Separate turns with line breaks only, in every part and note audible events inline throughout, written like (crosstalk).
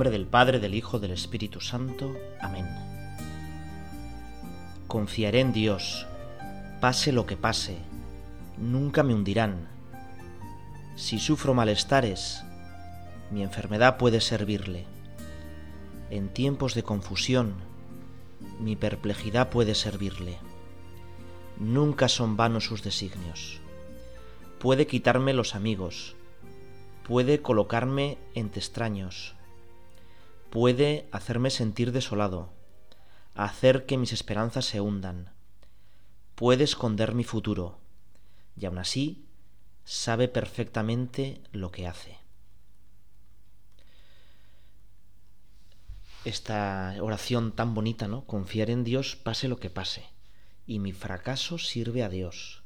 nombre del Padre, del Hijo, del Espíritu Santo. Amén. Confiaré en Dios, pase lo que pase, nunca me hundirán. Si sufro malestares, mi enfermedad puede servirle. En tiempos de confusión, mi perplejidad puede servirle. Nunca son vanos sus designios. Puede quitarme los amigos, puede colocarme entre extraños, puede hacerme sentir desolado, hacer que mis esperanzas se hundan, puede esconder mi futuro, y aún así sabe perfectamente lo que hace. Esta oración tan bonita, ¿no? Confiar en Dios pase lo que pase, y mi fracaso sirve a Dios.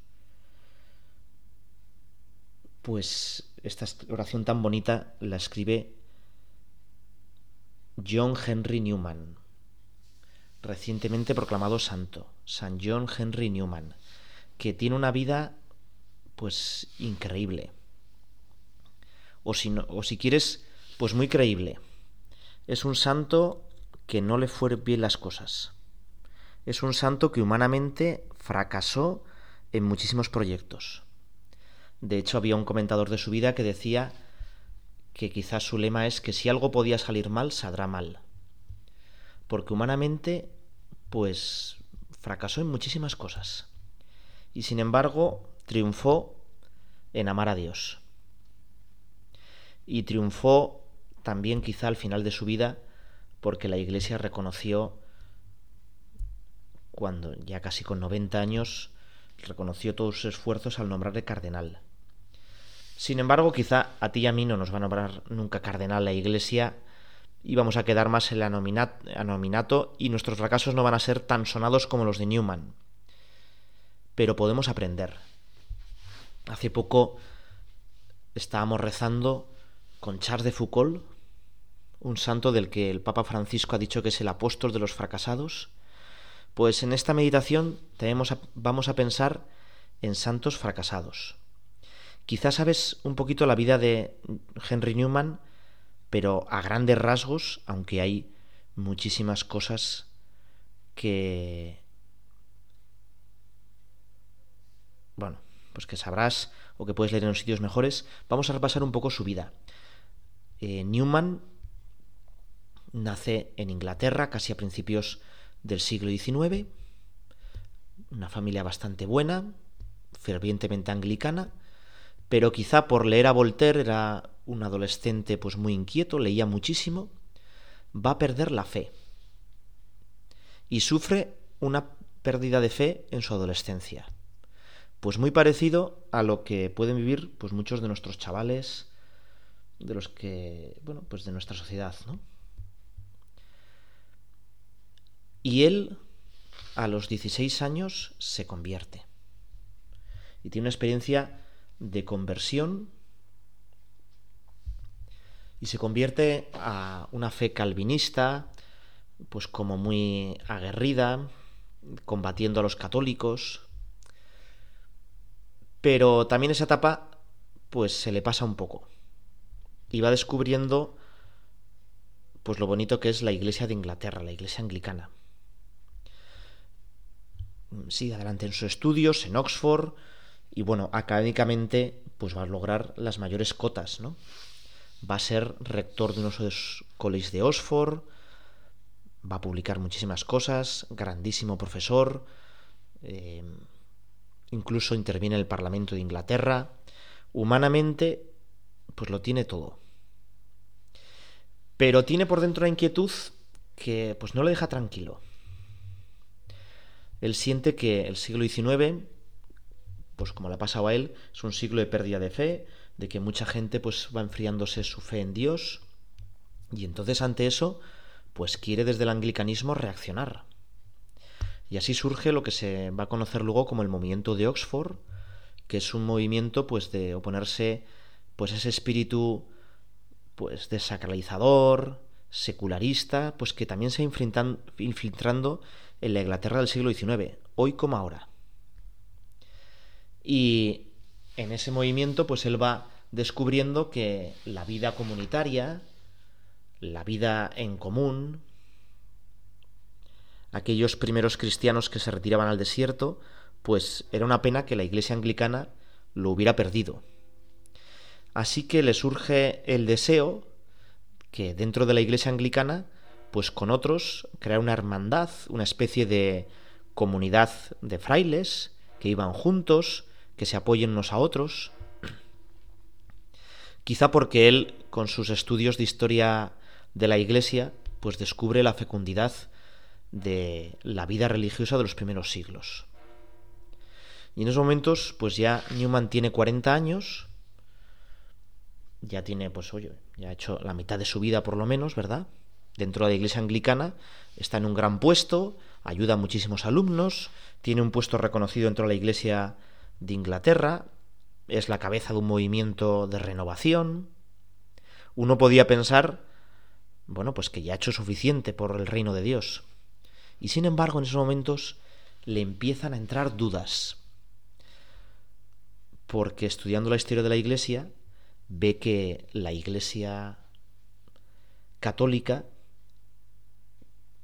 Pues esta oración tan bonita la escribe John Henry Newman, recientemente proclamado santo, San John Henry Newman, que tiene una vida pues increíble. O si, o si quieres, pues muy creíble. Es un santo que no le fueron bien las cosas. Es un santo que humanamente fracasó en muchísimos proyectos. De hecho, había un comentador de su vida que decía que quizás su lema es que si algo podía salir mal, saldrá mal. Porque humanamente, pues fracasó en muchísimas cosas. Y sin embargo, triunfó en amar a Dios. Y triunfó también quizá al final de su vida porque la Iglesia reconoció, cuando ya casi con 90 años, reconoció todos sus esfuerzos al nombrarle cardenal. Sin embargo, quizá a ti y a mí no nos va a nombrar nunca cardenal la Iglesia y vamos a quedar más en el anominato y nuestros fracasos no van a ser tan sonados como los de Newman. Pero podemos aprender. Hace poco estábamos rezando con Charles de Foucault, un santo del que el Papa Francisco ha dicho que es el apóstol de los fracasados, pues en esta meditación vamos a pensar en santos fracasados. Quizás sabes un poquito la vida de Henry Newman, pero a grandes rasgos, aunque hay muchísimas cosas que... Bueno, pues que sabrás o que puedes leer en los sitios mejores, vamos a repasar un poco su vida. Eh, Newman nace en Inglaterra casi a principios del siglo XIX, una familia bastante buena, fervientemente anglicana, pero quizá por leer a Voltaire era un adolescente pues muy inquieto, leía muchísimo, va a perder la fe y sufre una pérdida de fe en su adolescencia. Pues muy parecido a lo que pueden vivir pues muchos de nuestros chavales de los que, bueno, pues de nuestra sociedad, ¿no? Y él a los 16 años se convierte. Y tiene una experiencia de conversión y se convierte a una fe calvinista, pues como muy aguerrida, combatiendo a los católicos. Pero también esa etapa pues se le pasa un poco y va descubriendo pues lo bonito que es la iglesia de Inglaterra, la iglesia anglicana. Mm, sigue adelante en sus estudios en Oxford, y bueno, académicamente pues va a lograr las mayores cotas, ¿no? Va a ser rector de unos colegios de Oxford, va a publicar muchísimas cosas, grandísimo profesor, em, incluso interviene en el Parlamento de Inglaterra. Humanamente, pues lo tiene todo. Pero tiene por dentro la inquietud que pues no le deja tranquilo. Él siente que el siglo XIX pues como le ha pasado a él, es un siglo de pérdida de fe, de que mucha gente pues va enfriándose su fe en Dios y entonces ante eso pues quiere desde el anglicanismo reaccionar. Y así surge lo que se va a conocer luego como el movimiento de Oxford, que es un movimiento pues de oponerse pues ese espíritu pues desacralizador, secularista, pues que también se ha infiltrando en la Inglaterra del siglo XIX, hoy como ahora. Y en ese movimiento, pues él va descubriendo que la vida comunitaria, la vida en común, aquellos primeros cristianos que se retiraban al desierto, pues era una pena que la iglesia anglicana lo hubiera perdido. Así que le surge el deseo que dentro de la iglesia anglicana, pues con otros, crear una hermandad, una especie de comunidad de frailes que iban juntos, que se apoyen unos a otros. Quizá porque él, con sus estudios de historia de la Iglesia, pues descubre la fecundidad de la vida religiosa de los primeros siglos. Y en esos momentos, pues ya Newman tiene 40 años, ya tiene, pues oye, ya ha hecho la mitad de su vida por lo menos, ¿verdad? Dentro de la iglesia anglicana, está en un gran puesto, ayuda a muchísimos alumnos, tiene un puesto reconocido dentro de la iglesia de Inglaterra, es la cabeza de un movimiento de renovación. Uno podía pensar, bueno, pues que ya ha hecho suficiente por el reino de Dios. Y sin embargo, en esos momentos le empiezan a entrar dudas. Porque estudiando la historia de la Iglesia, ve que la Iglesia católica,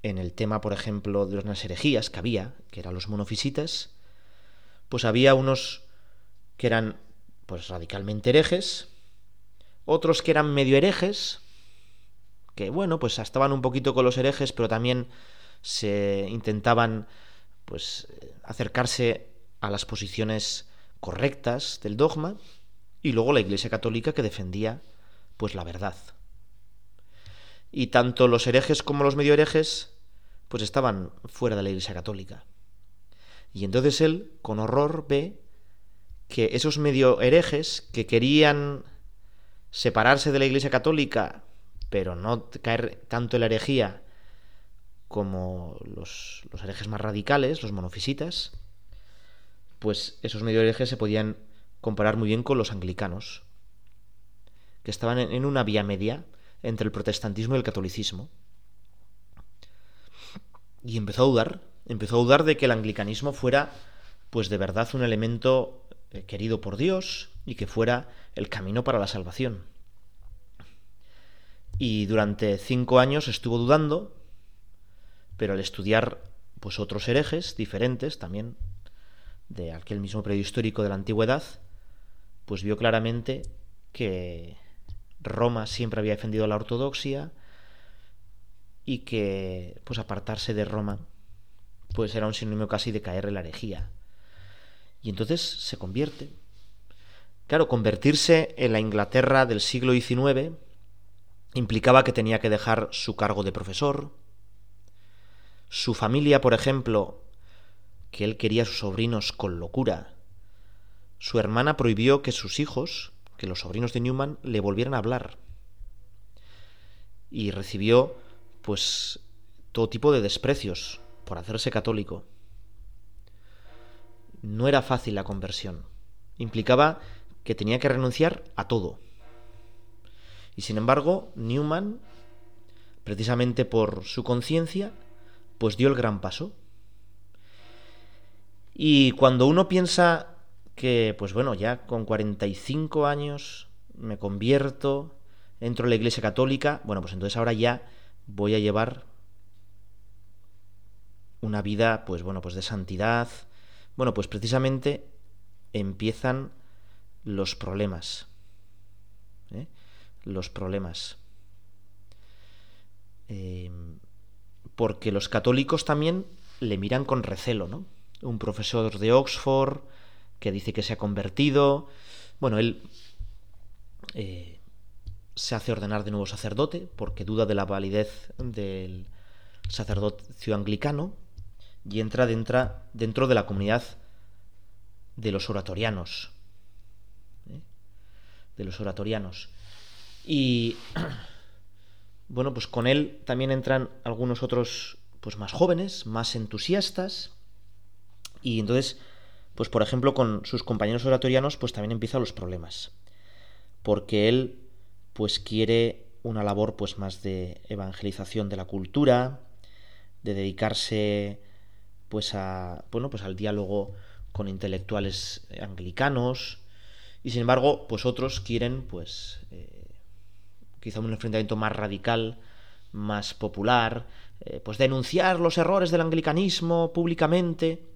en el tema, por ejemplo, de las herejías que había, que eran los monofisitas, pues había unos que eran pues radicalmente herejes, otros que eran medio herejes, que bueno, pues estaban un poquito con los herejes, pero también se intentaban pues acercarse a las posiciones correctas del dogma, y luego la Iglesia Católica que defendía pues la verdad. Y tanto los herejes como los medio herejes pues estaban fuera de la Iglesia Católica. Y entonces él, con horror, ve que esos medio herejes que querían separarse de la Iglesia Católica, pero no caer tanto en la herejía como los, los herejes más radicales, los monofisitas, pues esos medio herejes se podían comparar muy bien con los anglicanos, que estaban en una vía media entre el protestantismo y el catolicismo. Y empezó a dudar empezó a dudar de que el anglicanismo fuera, pues de verdad, un elemento eh, querido por Dios y que fuera el camino para la salvación. Y durante cinco años estuvo dudando, pero al estudiar pues otros herejes diferentes también de aquel mismo periodo histórico de la antigüedad, pues vio claramente que Roma siempre había defendido la ortodoxia y que pues apartarse de Roma pues era un sinónimo casi de caer en la herejía. Y entonces se convierte. Claro, convertirse en la Inglaterra del siglo XIX implicaba que tenía que dejar su cargo de profesor, su familia, por ejemplo, que él quería a sus sobrinos con locura. Su hermana prohibió que sus hijos, que los sobrinos de Newman, le volvieran a hablar. Y recibió, pues, todo tipo de desprecios por hacerse católico. No era fácil la conversión. Implicaba que tenía que renunciar a todo. Y sin embargo, Newman, precisamente por su conciencia, pues dio el gran paso. Y cuando uno piensa que, pues bueno, ya con 45 años me convierto, entro a la Iglesia Católica, bueno, pues entonces ahora ya voy a llevar una vida, pues bueno, pues de santidad. Bueno, pues precisamente empiezan los problemas. ¿eh? Los problemas. Em, porque los católicos también le miran con recelo, ¿no? Un profesor de Oxford que dice que se ha convertido. Bueno, él eh, se hace ordenar de nuevo sacerdote porque duda de la validez del sacerdocio anglicano y entra dentro, de la comunidad de los oratorianos. ¿eh? De los oratorianos. Y (clears throat) bueno, pues con él también entran algunos otros pues más jóvenes, más entusiastas. Y entonces, pues por ejemplo, con sus compañeros oratorianos, pues también empiezan los problemas. Porque él, pues quiere una labor pues más de evangelización de la cultura, de dedicarse pues a, bueno, pues al diálogo con intelectuales anglicanos y sin embargo, pues otros quieren pues eh, quizá un enfrentamiento más radical, más popular, eh, pues denunciar los errores del anglicanismo públicamente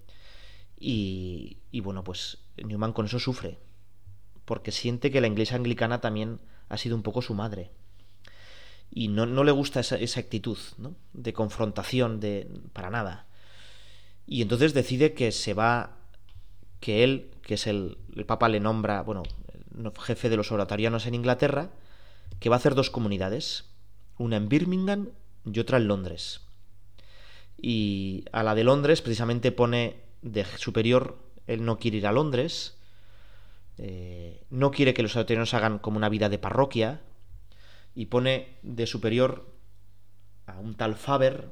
y, bueno, pues Newman con eso sufre porque siente que la iglesia anglicana también ha sido un poco su madre. Y no, le gusta esa, esa actitud de confrontación de, para nada. Y entonces decide que se va, que él, que es el, el Papa le nombra, bueno, jefe de los oratorianos en Inglaterra, que va a hacer dos comunidades, una en Birmingham y otra en Londres. Y a la de Londres precisamente pone de superior, él no quiere ir a Londres, eh, no quiere que los oratorianos hagan como una vida de parroquia, y pone de superior a un tal Faber,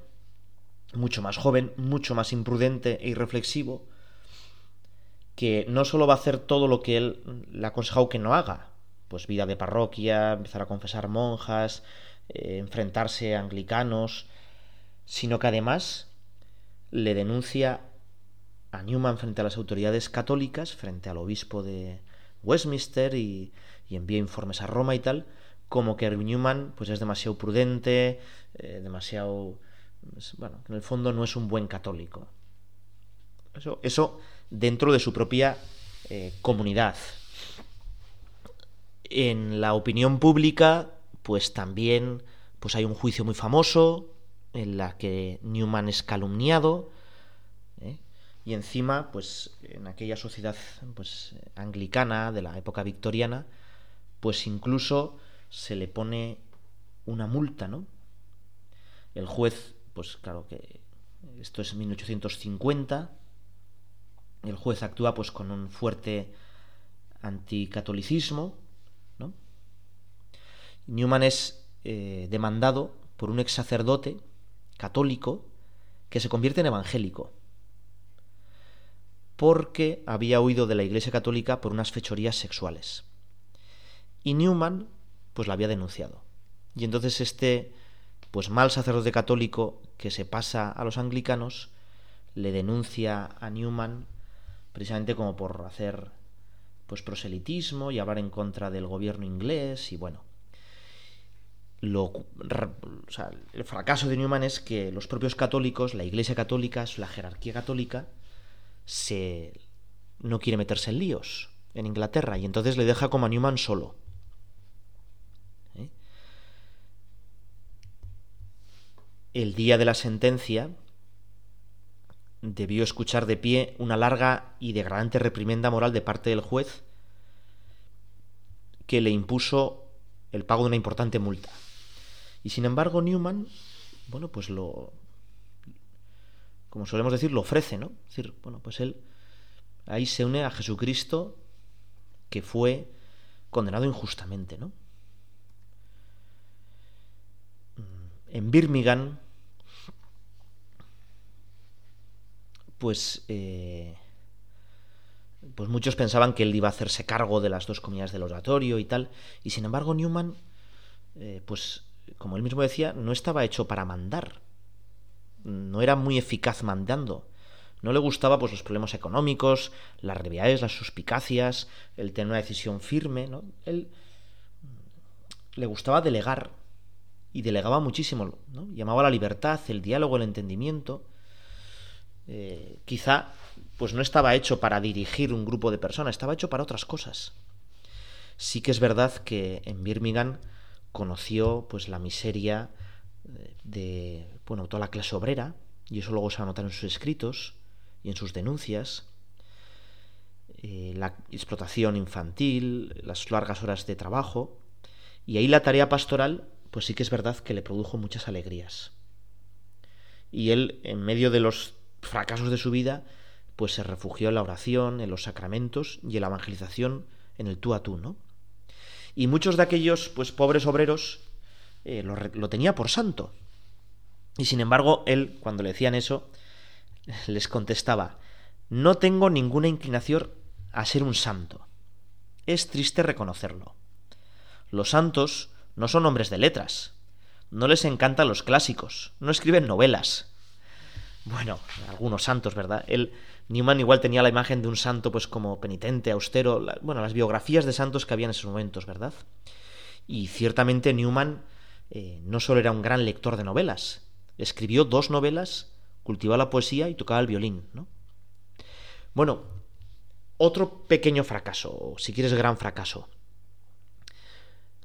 mucho más joven, mucho más imprudente e irreflexivo, que no solo va a hacer todo lo que él le ha aconsejado que no haga, pues vida de parroquia, empezar a confesar monjas, eh, enfrentarse a anglicanos, sino que además le denuncia a Newman frente a las autoridades católicas, frente al obispo de Westminster y, envía informes a Roma y tal, como que Newman pues es demasiado prudente, eh, demasiado bueno, en el fondo no es un buen católico. Eso, eso dentro de su propia eh, comunidad. En la opinión pública, pues también pues hay un juicio muy famoso en la que Newman es calumniado ¿eh? y encima, pues en aquella sociedad pues, anglicana de la época victoriana, pues incluso se le pone una multa, ¿no? El juez pues claro que esto es 1850, el juez actúa pues con un fuerte anticatolicismo, Newman es eh, demandado por un ex sacerdote católico que se convierte en evangélico porque había huido de la Iglesia Católica por unas fechorías sexuales. Y Newman pues la había denunciado. Y entonces este pues mal sacerdote católico que se pasa a los anglicanos le denuncia a Newman precisamente como por hacer pues proselitismo y hablar en contra del gobierno inglés y bueno lo, el fracaso de Newman es que los propios católicos, la Iglesia católica, la jerarquía católica, se no quiere meterse en líos en Inglaterra y entonces le deja como a Newman solo. el día de la sentencia, debió escuchar de pie una larga y degradante reprimenda moral de parte del juez que le impuso el pago de una importante multa. Y sin embargo, Newman, bueno, pues lo. como solemos decir, lo ofrece, ¿no? Es decir, bueno, pues él ahí se une a Jesucristo que fue condenado injustamente, ¿no? En Birmingham, pues, eh, pues muchos pensaban que él iba a hacerse cargo de las dos comidas del oratorio y tal, y sin embargo Newman, eh, pues como él mismo decía, no estaba hecho para mandar, no era muy eficaz mandando. No le gustaba pues, los problemas económicos, las rivalidades, las suspicacias, el tener una decisión firme. ¿no? Él le gustaba delegar y delegaba muchísimo. ¿no? Llamaba a la libertad, el diálogo, el entendimiento. Eh, quizá pues no estaba hecho para dirigir un grupo de personas, estaba hecho para otras cosas. Sí que es verdad que en Birmingham conoció pues la miseria eh, de bueno, toda la clase obrera, y eso luego se va a notar en sus escritos y en sus denuncias, eh, la explotación infantil, las largas horas de trabajo, y ahí la tarea pastoral, pues sí que es verdad que le produjo muchas alegrías. Y él, en medio de los fracasos de su vida, pues se refugió en la oración, en los sacramentos y en la evangelización en el tú a tú, ¿no? Y muchos de aquellos, pues, pobres obreros, eh, lo, lo, tenía por santo. Y sin embargo, él, cuando le decían eso, (laughs) les contestaba, no tengo ninguna inclinación a ser un santo. Es triste reconocerlo. Los santos no son hombres de letras. No les encantan los clásicos. No escriben novelas bueno, algunos santos, ¿verdad? el Newman igual tenía la imagen de un santo pues como penitente, austero, bueno, las biografías de santos que había en esos momentos, ¿verdad? Y ciertamente Newman eh, no solo era un gran lector de novelas, escribió dos novelas, cultivaba la poesía y tocaba el violín, ¿no? Bueno, otro pequeño fracaso, o si quieres gran fracaso.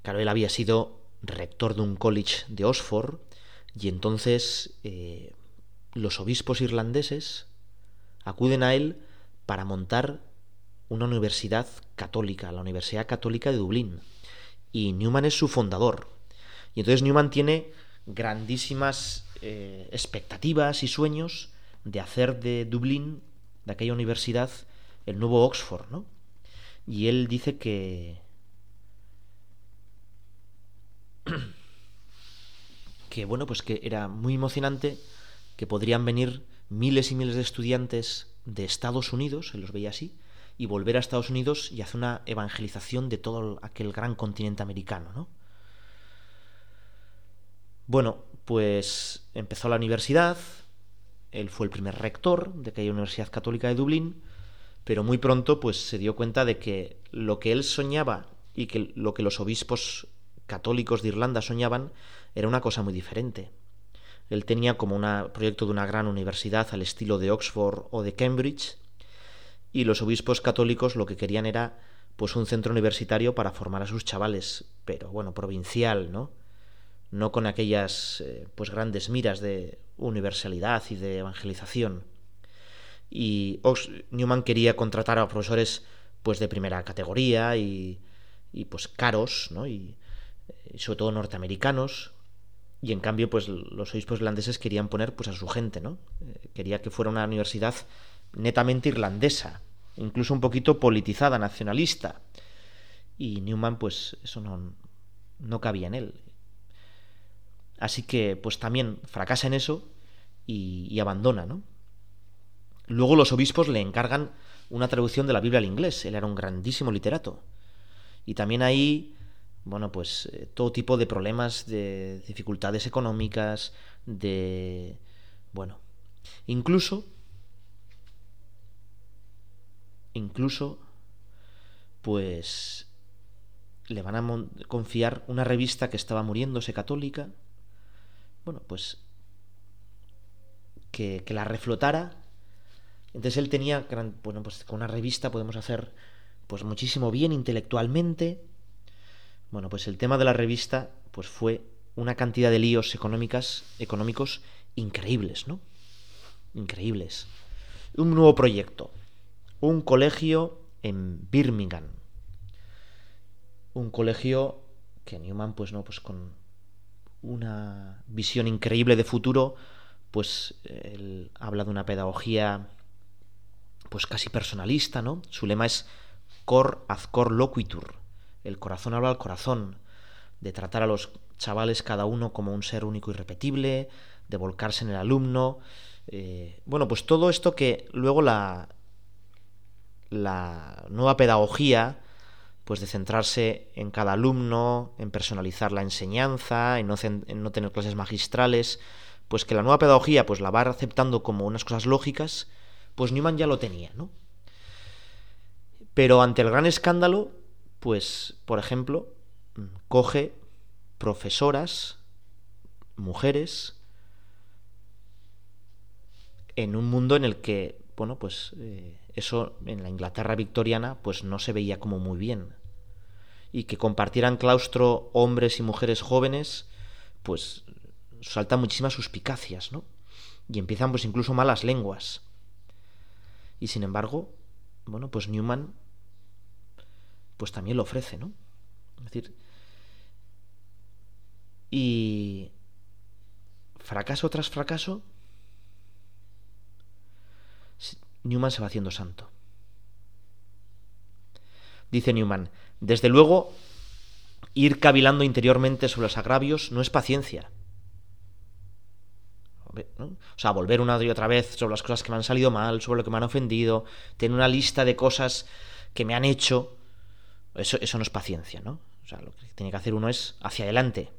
Claro, él había sido rector de un college de Oxford y entonces... Eh, los obispos irlandeses acuden a él para montar una universidad católica, la Universidad Católica de Dublín. Y Newman es su fundador. Y entonces Newman tiene grandísimas eh, expectativas y sueños de hacer de Dublín, de aquella universidad, el nuevo Oxford, ¿no? Y él dice que... (clears throat) que bueno, pues que era muy emocionante que podrían venir miles y miles de estudiantes de Estados Unidos, se los veía así, y volver a Estados Unidos y hacer una evangelización de todo aquel gran continente americano, ¿no? Bueno, pues empezó la universidad, él fue el primer rector de aquella Universidad Católica de Dublín, pero muy pronto pues se dio cuenta de que lo que él soñaba y que lo que los obispos católicos de Irlanda soñaban era una cosa muy diferente. Él tenía como un proyecto de una gran universidad al estilo de Oxford o de Cambridge, y los obispos católicos lo que querían era pues un centro universitario para formar a sus chavales, pero bueno, provincial, ¿no? No con aquellas eh, pues grandes miras de universalidad y de evangelización. Y Newman quería contratar a profesores pues de primera categoría y, y pues caros, ¿no? y eh, sobre todo norteamericanos, y en cambio, pues los obispos irlandeses querían poner pues, a su gente, ¿no? Eh, quería que fuera una universidad netamente irlandesa, incluso un poquito politizada, nacionalista. Y Newman, pues eso no, no cabía en él. Así que, pues también fracasa en eso y, y abandona, ¿no? Luego los obispos le encargan una traducción de la Biblia al inglés. Él era un grandísimo literato. Y también ahí bueno, pues eh, todo tipo de problemas, de dificultades económicas, de... bueno, incluso... incluso... pues... le van a confiar una revista que estaba muriéndose católica, bueno, pues... que, la reflotara. Entonces él tenía, bueno, pues con una revista podemos hacer pues muchísimo bien intelectualmente, bueno, pues el tema de la revista pues fue una cantidad de líos económicas, económicos increíbles, ¿no? Increíbles. Un nuevo proyecto. Un colegio en Birmingham. Un colegio que Newman, pues no, pues con una visión increíble de futuro, pues eh, él habla de una pedagogía pues casi personalista, ¿no? Su lema es cor ad cor loquitur, el corazón habla al corazón, de tratar a los chavales cada uno como un ser único y repetible, de volcarse en el alumno. Eh, bueno, pues todo esto que luego la, la nueva pedagogía, pues de centrarse en cada alumno, en personalizar la enseñanza, en no, no tener clases magistrales, pues que la nueva pedagogía pues la va aceptando como unas cosas lógicas, pues Newman ya lo tenía, ¿no? Pero ante el gran escándalo, pues, por ejemplo, mm, coge profesoras, mujeres, en un mundo en el que, bueno, pues eh, eso en la Inglaterra victoriana pues no se veía como muy bien. Y que compartieran claustro hombres y mujeres jóvenes, pues saltan muchísimas suspicacias, ¿no? Y empiezan pues incluso malas lenguas. Y sin embargo, bueno, pues Newman pues también lo ofrece, ¿no? Es decir, y fracaso tras fracaso, Newman se va haciendo santo. Dice Newman, desde luego, ir cavilando interiormente sobre los agravios no es paciencia. O sea, volver una y otra vez sobre las cosas que me han salido mal, sobre lo que me han ofendido, tener una lista de cosas que me han hecho, eso, no es paciencia, ¿no? O sea, lo que tiene que hacer uno es hacia adelante.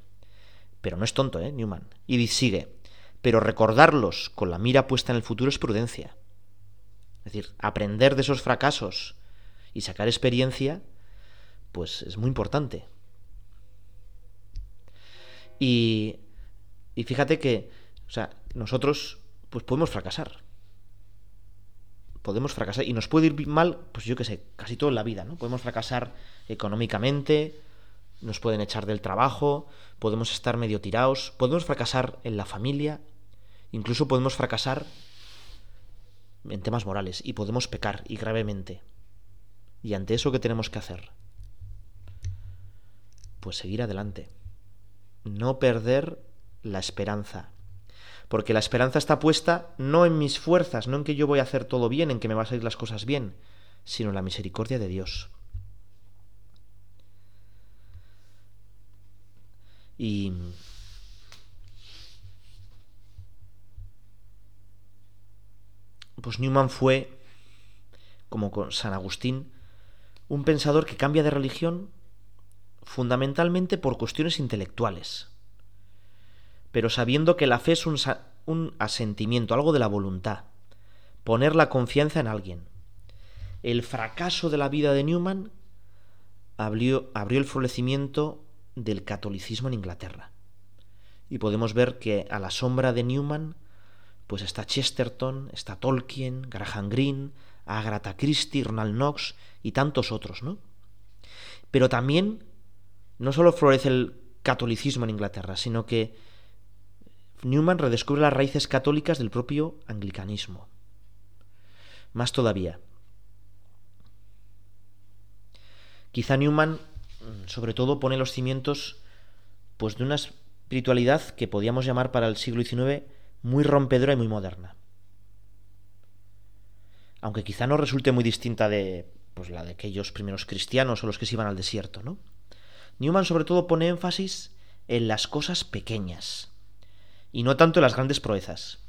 Pero no es tonto, ¿eh? Newman. Y sigue. Pero recordarlos con la mira puesta en el futuro es prudencia. Es decir, aprender de esos fracasos y sacar experiencia, pues es muy importante. Y, fíjate que, nosotros pues podemos fracasar podemos fracasar y nos puede ir mal, pues yo qué sé, casi todo en la vida, ¿no? Podemos fracasar económicamente, nos pueden echar del trabajo, podemos estar medio tirados, podemos fracasar en la familia, incluso podemos fracasar en temas morales y podemos pecar y gravemente. ¿Y ante eso qué tenemos que hacer? Pues seguir adelante. No perder la esperanza. Porque la esperanza está puesta no en mis fuerzas, no en que yo voy a hacer todo bien, en que me van a salir las cosas bien, sino en la misericordia de Dios. Y pues Newman fue, como con San Agustín, un pensador que cambia de religión fundamentalmente por cuestiones intelectuales pero sabiendo que la fe es un, asentimiento, algo de la voluntad, poner la confianza en alguien. El fracaso de la vida de Newman abrió, abrió el florecimiento del catolicismo en Inglaterra. Y podemos ver que a la sombra de Newman, pues está Chesterton, está Tolkien, Graham Greene, Agatha Christie, Ronald Knox y tantos otros, ¿no? Pero también no solo florece el catolicismo en Inglaterra, sino que Newman redescubre las raíces católicas del propio anglicanismo. Más todavía. Quizá Newman, mm, sobre todo, pone los cimientos pues, de una espiritualidad que podíamos llamar para el siglo XIX muy rompedora y muy moderna. Aunque quizá no resulte muy distinta de pues, la de aquellos primeros cristianos o los que se iban al desierto, ¿no? Newman sobre todo pone énfasis en las cosas pequeñas, y no tanto las grandes proezas.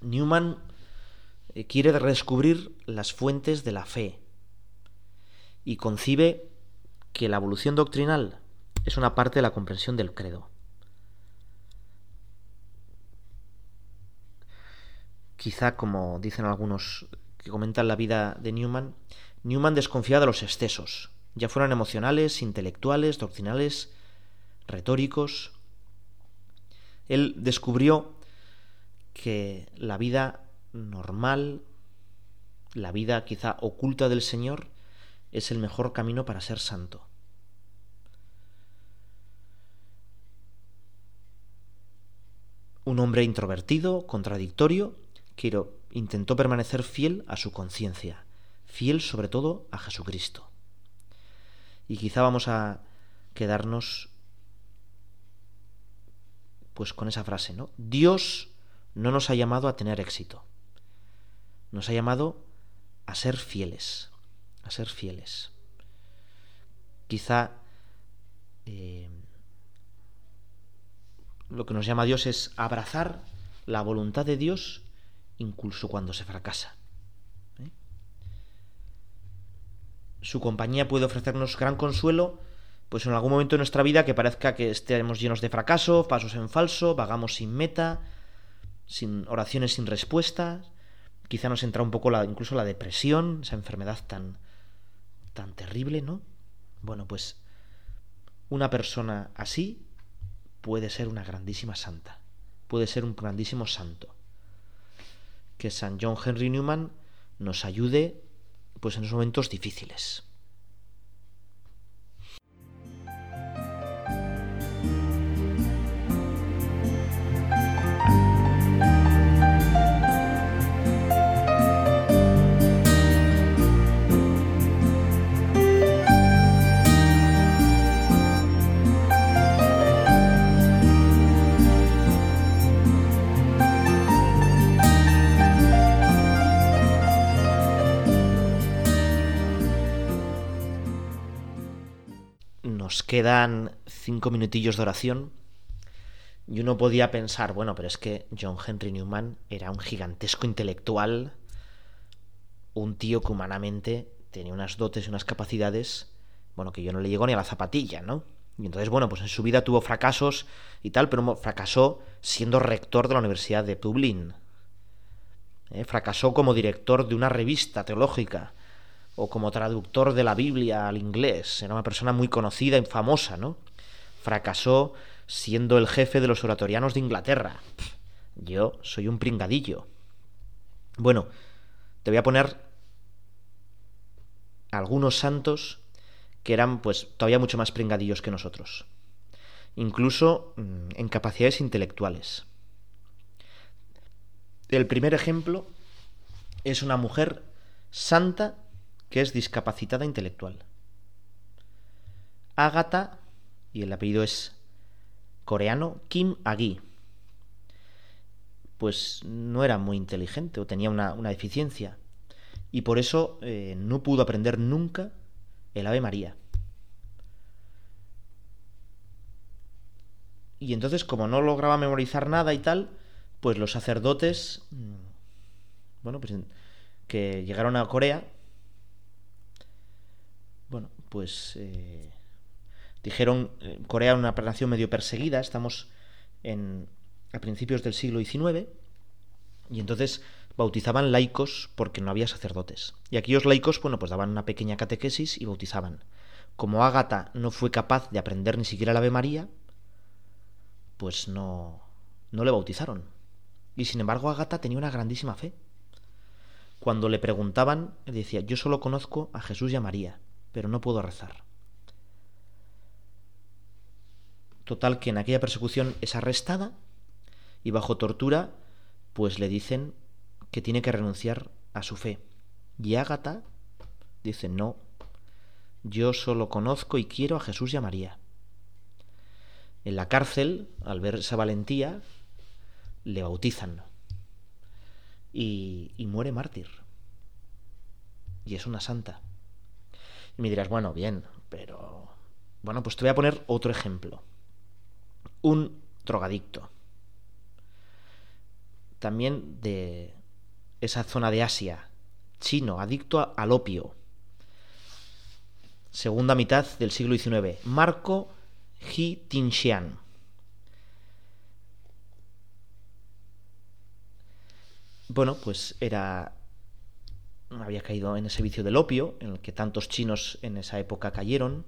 Newman eh, quiere redescubrir las fuentes de la fe y concibe que la evolución doctrinal es una parte de la comprensión del credo. Quizá, como dicen algunos que comentan la vida de Newman, Newman desconfiaba de los excesos, ya fueran emocionales, intelectuales, doctrinales, retóricos, él descubrió que la vida normal, la vida quizá oculta del Señor, es el mejor camino para ser santo. Un hombre introvertido, contradictorio, quiero intentó permanecer fiel a su conciencia, fiel sobre todo a Jesucristo. Y quizá vamos a quedarnos pues con esa frase, ¿no? Dios no nos ha llamado a tener éxito. Nos ha llamado a ser fieles, a ser fieles. Quizá eh, lo que nos llama Dios es abrazar la voluntad de Dios incluso cuando se fracasa. ¿eh? Su compañía puede ofrecernos gran consuelo pues en algún momento de nuestra vida que parezca que estemos llenos de fracaso, pasos en falso, vagamos sin meta, sin oraciones sin respuestas, quizá nos entra un poco la, incluso la depresión, esa enfermedad tan tan terrible, ¿no? Bueno, pues una persona así puede ser una grandísima santa, puede ser un grandísimo santo. Que San John Henry Newman nos ayude pues en esos momentos difíciles. quedan cinco minutillos de oración y uno podía pensar, bueno, pero es que John Henry Newman era un gigantesco intelectual, un tío que humanamente tenía unas dotes y unas capacidades, bueno, que yo no le llego ni a la zapatilla, ¿no? Y entonces, bueno, pues en su vida tuvo fracasos y tal, pero fracasó siendo rector de la Universidad de Dublín. Eh, fracasó como director de una revista teológica o como traductor de la Biblia al inglés. Era una persona muy conocida y famosa, ¿no? Fracasó siendo el jefe de los oratorianos de Inglaterra. Yo soy un pringadillo. Bueno, te voy a poner algunos santos que eran pues todavía mucho más pringadillos que nosotros. Incluso mm, en capacidades intelectuales. El primer ejemplo es una mujer santa que es discapacitada intelectual. Ágata, y el apellido es coreano, Kim Agi. Pues no era muy inteligente o tenía una, deficiencia. Y por eso eh, no pudo aprender nunca el Ave María. Y entonces, como no lograba memorizar nada y tal, pues los sacerdotes, mm, bueno, pues que llegaron a Corea, pues eh, dijeron, eh, Corea era una nación medio perseguida, estamos en, a principios del siglo XIX, y entonces bautizaban laicos porque no había sacerdotes. Y aquellos laicos, bueno, pues daban una pequeña catequesis y bautizaban. Como Ágata no fue capaz de aprender ni siquiera la Ave María, pues no, no le bautizaron. Y sin embargo, Ágata tenía una grandísima fe. Cuando le preguntaban, decía, yo solo conozco a Jesús y a María pero no puedo rezar. Total que en aquella persecución es arrestada y bajo tortura pues le dicen que tiene que renunciar a su fe. Y Ágata dice, no, yo solo conozco y quiero a Jesús y a María. En la cárcel, al ver esa valentía, le bautizan y, y muere mártir. Y es una santa. Y me dirás, bueno, bien, pero... Bueno, pues te voy a poner otro ejemplo. Un drogadicto. También de esa zona de Asia. Chino, adicto al opio. Segunda mitad del siglo XIX. Marco Ji Tinxian. Bueno, pues era había caído en ese vicio del opio, en el que tantos chinos en esa época cayeron,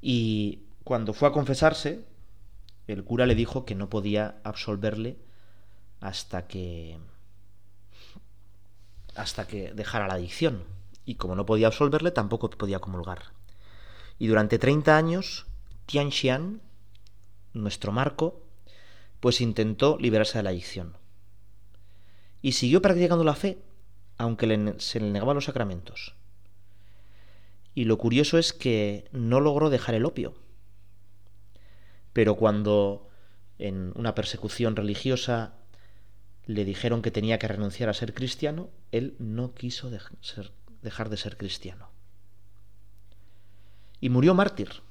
y cuando fue a confesarse, el cura le dijo que no podía absolverle hasta que hasta que dejara la adicción, y como no podía absolverle, tampoco podía comulgar. Y durante 30 años, Tian Xian, nuestro marco, pues intentó liberarse de la adicción. Y siguió practicando la fe, aunque se le negaban los sacramentos. Y lo curioso es que no logró dejar el opio. Pero cuando en una persecución religiosa le dijeron que tenía que renunciar a ser cristiano, él no quiso dejar de ser cristiano. Y murió mártir.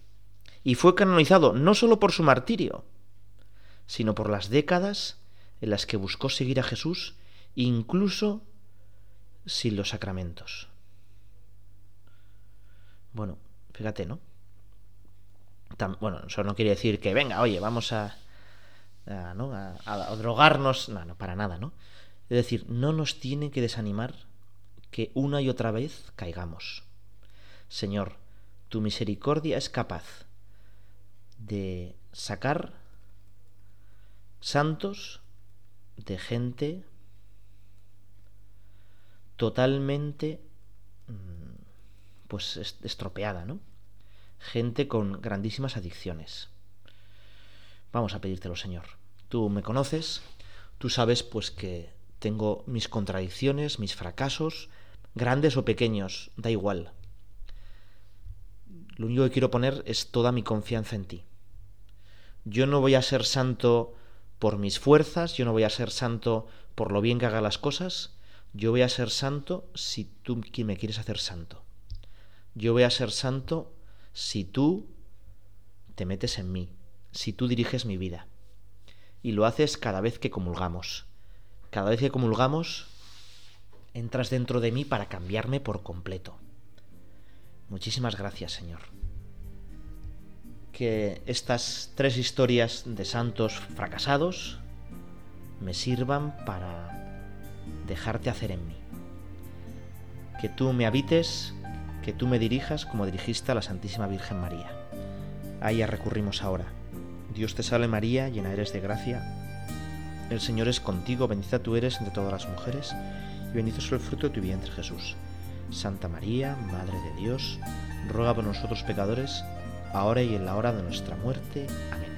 Y fue canonizado no solo por su martirio, sino por las décadas en las que buscó seguir a Jesús, incluso sin los sacramentos. Bueno, fíjate, ¿no? Tan, bueno, eso no quiere decir que, venga, oye, vamos a, a, a drogarnos, no, no, para nada, ¿no? Es decir, no nos tiene que desanimar que una y otra vez caigamos. Señor, tu misericordia es capaz de sacar santos de gente totalmente mm, pues estropeada, ¿no? Gente con grandísimas adicciones. Vamos a pedírtelo, Señor. Tú me conoces, tú sabes pues que tengo mis contradicciones, mis fracasos, grandes o pequeños, da igual. Lo único que quiero poner es toda mi confianza en ti. Yo no voy a ser santo por mis fuerzas, yo no voy a ser santo por lo bien que haga las cosas, yo voy a ser santo si tú me quieres hacer santo. Yo voy a ser santo si tú te metes en mí, si tú diriges mi vida. Y lo haces cada vez que comulgamos. Cada vez que comulgamos, entras dentro de mí para cambiarme por completo. Muchísimas gracias, Señor. Que estas tres historias de santos fracasados me sirvan para dejarte hacer en mí. Que tú me habites, que tú me dirijas como dirigiste a la Santísima Virgen María. A ella recurrimos ahora. Dios te salve María, llena eres de gracia. El Señor es contigo, bendita tú eres entre todas las mujeres, y bendito es el fruto de tu vientre Jesús. Santa María, Madre de Dios, ruega por nosotros pecadores, ahora y en la hora de nuestra muerte. Amén.